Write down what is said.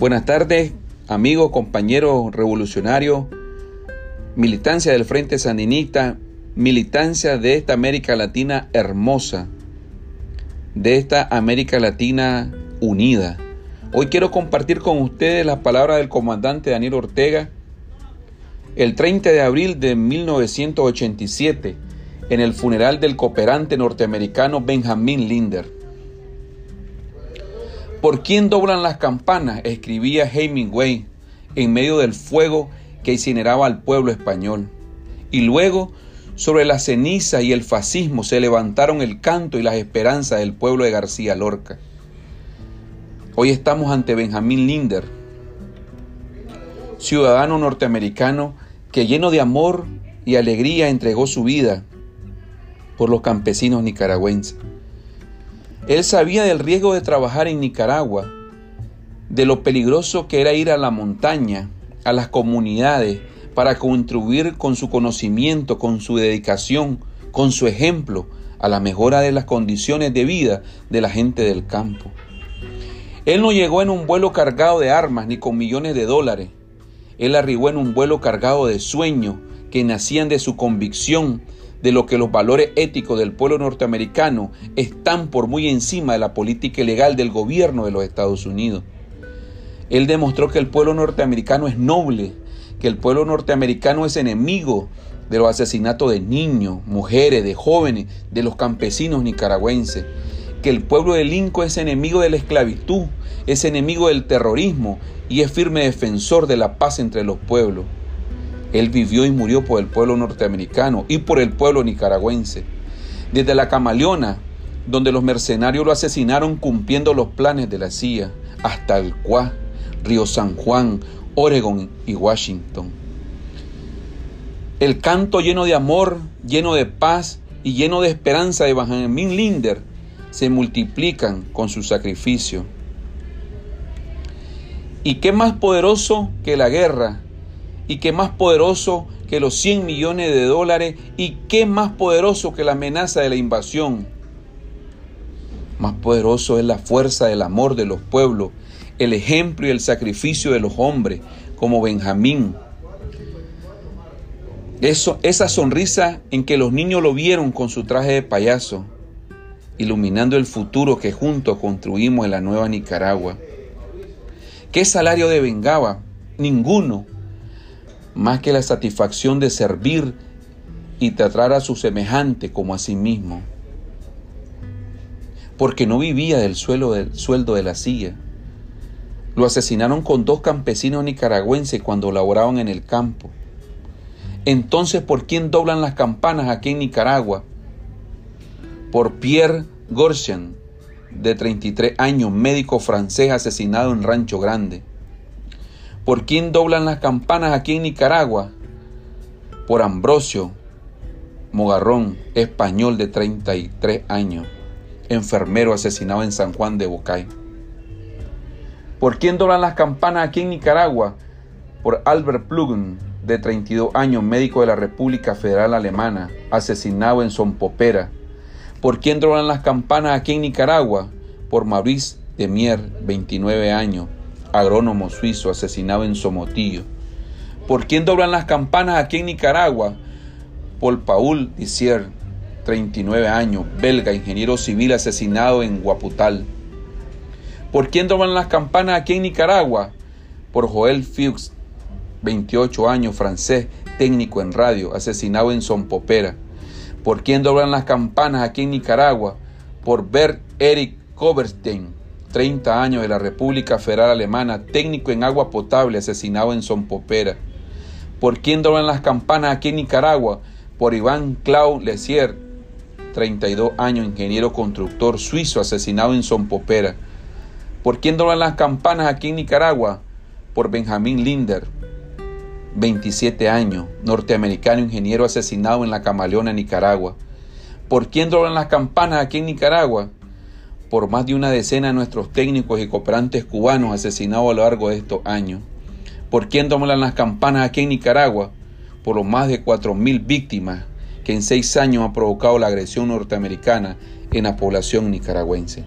Buenas tardes, amigos, compañeros revolucionarios, militancia del Frente Sandinista, militancia de esta América Latina hermosa, de esta América Latina unida. Hoy quiero compartir con ustedes las palabras del comandante Daniel Ortega el 30 de abril de 1987 en el funeral del cooperante norteamericano Benjamin Linder. ¿Por quién doblan las campanas? escribía Hemingway en medio del fuego que incineraba al pueblo español. Y luego, sobre la ceniza y el fascismo, se levantaron el canto y las esperanzas del pueblo de García Lorca. Hoy estamos ante Benjamín Linder, ciudadano norteamericano que lleno de amor y alegría entregó su vida por los campesinos nicaragüenses. Él sabía del riesgo de trabajar en Nicaragua, de lo peligroso que era ir a la montaña, a las comunidades, para contribuir con su conocimiento, con su dedicación, con su ejemplo a la mejora de las condiciones de vida de la gente del campo. Él no llegó en un vuelo cargado de armas ni con millones de dólares. Él arribó en un vuelo cargado de sueños que nacían de su convicción de lo que los valores éticos del pueblo norteamericano están por muy encima de la política ilegal del gobierno de los Estados Unidos. Él demostró que el pueblo norteamericano es noble, que el pueblo norteamericano es enemigo de los asesinatos de niños, mujeres, de jóvenes, de los campesinos nicaragüenses, que el pueblo de Lincoln es enemigo de la esclavitud, es enemigo del terrorismo y es firme defensor de la paz entre los pueblos. Él vivió y murió por el pueblo norteamericano y por el pueblo nicaragüense. Desde la Camaleona, donde los mercenarios lo asesinaron cumpliendo los planes de la CIA, hasta el Cuá, Río San Juan, Oregon y Washington. El canto lleno de amor, lleno de paz y lleno de esperanza de Benjamin Linder se multiplican con su sacrificio. ¿Y qué más poderoso que la guerra y qué más poderoso que los 100 millones de dólares y qué más poderoso que la amenaza de la invasión. Más poderoso es la fuerza del amor de los pueblos, el ejemplo y el sacrificio de los hombres, como Benjamín. Esa sonrisa en que los niños lo vieron con su traje de payaso, iluminando el futuro que juntos construimos en la nueva Nicaragua. ¿Qué salario devengaba? Ninguno más que la satisfacción de servir y tratar a su semejante como a sí mismo, porque no vivía del, suelo del sueldo de la silla. Lo asesinaron con dos campesinos nicaragüenses cuando laboraban en el campo. Entonces, ¿por quién doblan las campanas aquí en Nicaragua? Por Pierre Gorsian, de 33 años, médico francés asesinado en Rancho Grande. ¿Por quién doblan las campanas aquí en Nicaragua? Por Ambrosio Mogarrón, español de 33 años, enfermero asesinado en San Juan de Bocay. ¿Por quién doblan las campanas aquí en Nicaragua? Por Albert Plugen, de 32 años, médico de la República Federal Alemana, asesinado en Sompopera. ¿Por quién doblan las campanas aquí en Nicaragua? Por Maurice Demier, 29 años, agrónomo suizo asesinado en Somotillo. ¿Por quién doblan las campanas aquí en Nicaragua? Por Paul Dissier, 39 años, belga, ingeniero civil asesinado en Guaputal. ¿Por quién doblan las campanas aquí en Nicaragua? Por Joel Fuchs, 28 años, francés, técnico en radio, asesinado en Sompopera. ¿Por quién doblan las campanas aquí en Nicaragua? Por Bert Eric Koberstein, 30 años de la República Federal Alemana, técnico en agua potable, asesinado en Sompopera. ¿Por quién doblan las campanas aquí en Nicaragua? Por Iván Clau Lesier, 32 años, ingeniero constructor suizo, asesinado en Sompopera. ¿Por quién doblan las campanas aquí en Nicaragua? Por Benjamín Linder, 27 años, norteamericano, ingeniero asesinado en la Camaleona, Nicaragua. ¿Por quién doblan las campanas aquí en Nicaragua? Por más de una decena de nuestros técnicos y cooperantes cubanos asesinados a lo largo de estos años. ¿Por quién toman las campanas aquí en Nicaragua? Por los más de 4.000 víctimas que en seis años ha provocado la agresión norteamericana en la población nicaragüense.